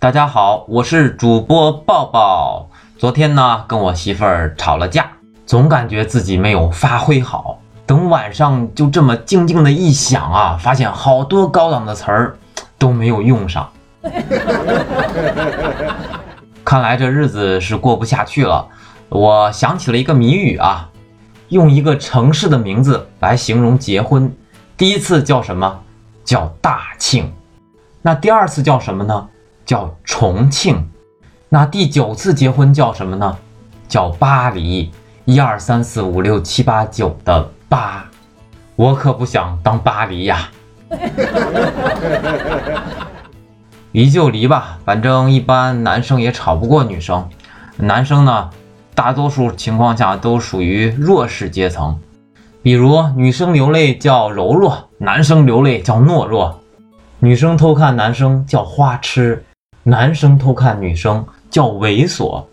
大家好，我是主播抱抱。昨天呢，跟我媳妇儿吵了架，总感觉自己没有发挥好。等晚上就这么静静的一想啊，发现好多高档的词儿都没有用上。看来这日子是过不下去了。我想起了一个谜语啊，用一个城市的名字来形容结婚，第一次叫什么？叫大庆。那第二次叫什么呢？叫重庆。那第九次结婚叫什么呢？叫巴黎。一二三四五六七八九的巴，我可不想当巴黎呀。离就离吧，反正一般男生也吵不过女生。男生呢，大多数情况下都属于弱势阶层。比如女生流泪叫柔弱，男生流泪叫懦弱。女生偷看男生叫花痴，男生偷看女生叫猥琐。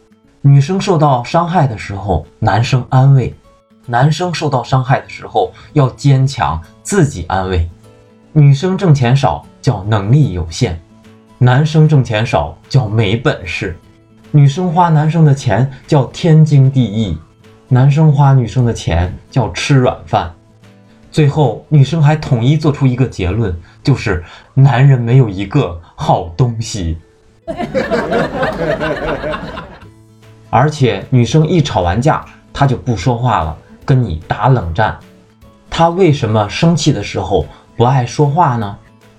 女生受到伤害的时候，男生安慰；男生受到伤害的时候要坚强，自己安慰。女生挣钱少叫能力有限，男生挣钱少叫没本事。女生花男生的钱叫天经地义，男生花女生的钱叫吃软饭。最后，女生还统一做出一个结论，就是男人没有一个好东西。而且，女生一吵完架，她就不说话了，跟你打冷战。她为什么生气的时候不爱说话呢？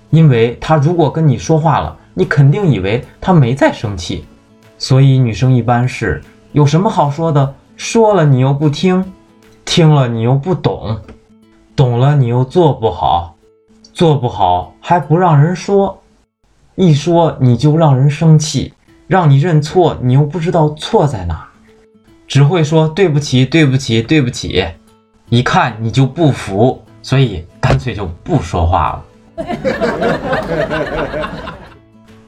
因为她如果跟你说话了，你肯定以为她没在生气。所以，女生一般是有什么好说的，说了你又不听，听了你又不懂。懂了你又做不好，做不好还不让人说，一说你就让人生气，让你认错你又不知道错在哪，只会说对不起对不起对不起，一看你就不服，所以干脆就不说话了。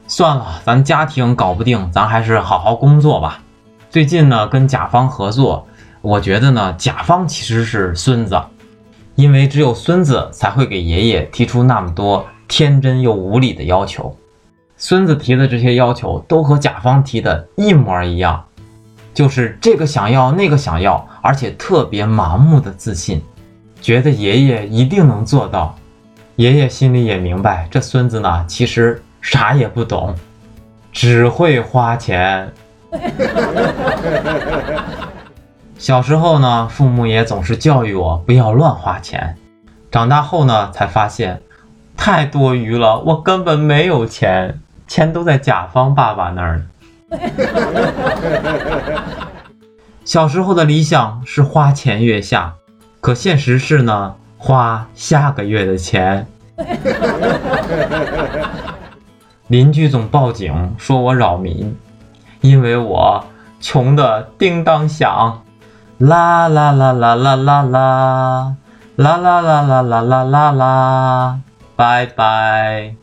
算了，咱家庭搞不定，咱还是好好工作吧。最近呢，跟甲方合作，我觉得呢，甲方其实是孙子。因为只有孙子才会给爷爷提出那么多天真又无理的要求，孙子提的这些要求都和甲方提的一模一样，就是这个想要那个想要，而且特别盲目的自信，觉得爷爷一定能做到。爷爷心里也明白，这孙子呢其实啥也不懂，只会花钱。小时候呢，父母也总是教育我不要乱花钱。长大后呢，才发现太多余了，我根本没有钱，钱都在甲方爸爸那儿。小时候的理想是花前月下，可现实是呢，花下个月的钱。邻居总报警说我扰民，因为我穷的叮当响。啦啦啦啦啦啦啦，啦啦啦啦啦啦啦啦，拜拜。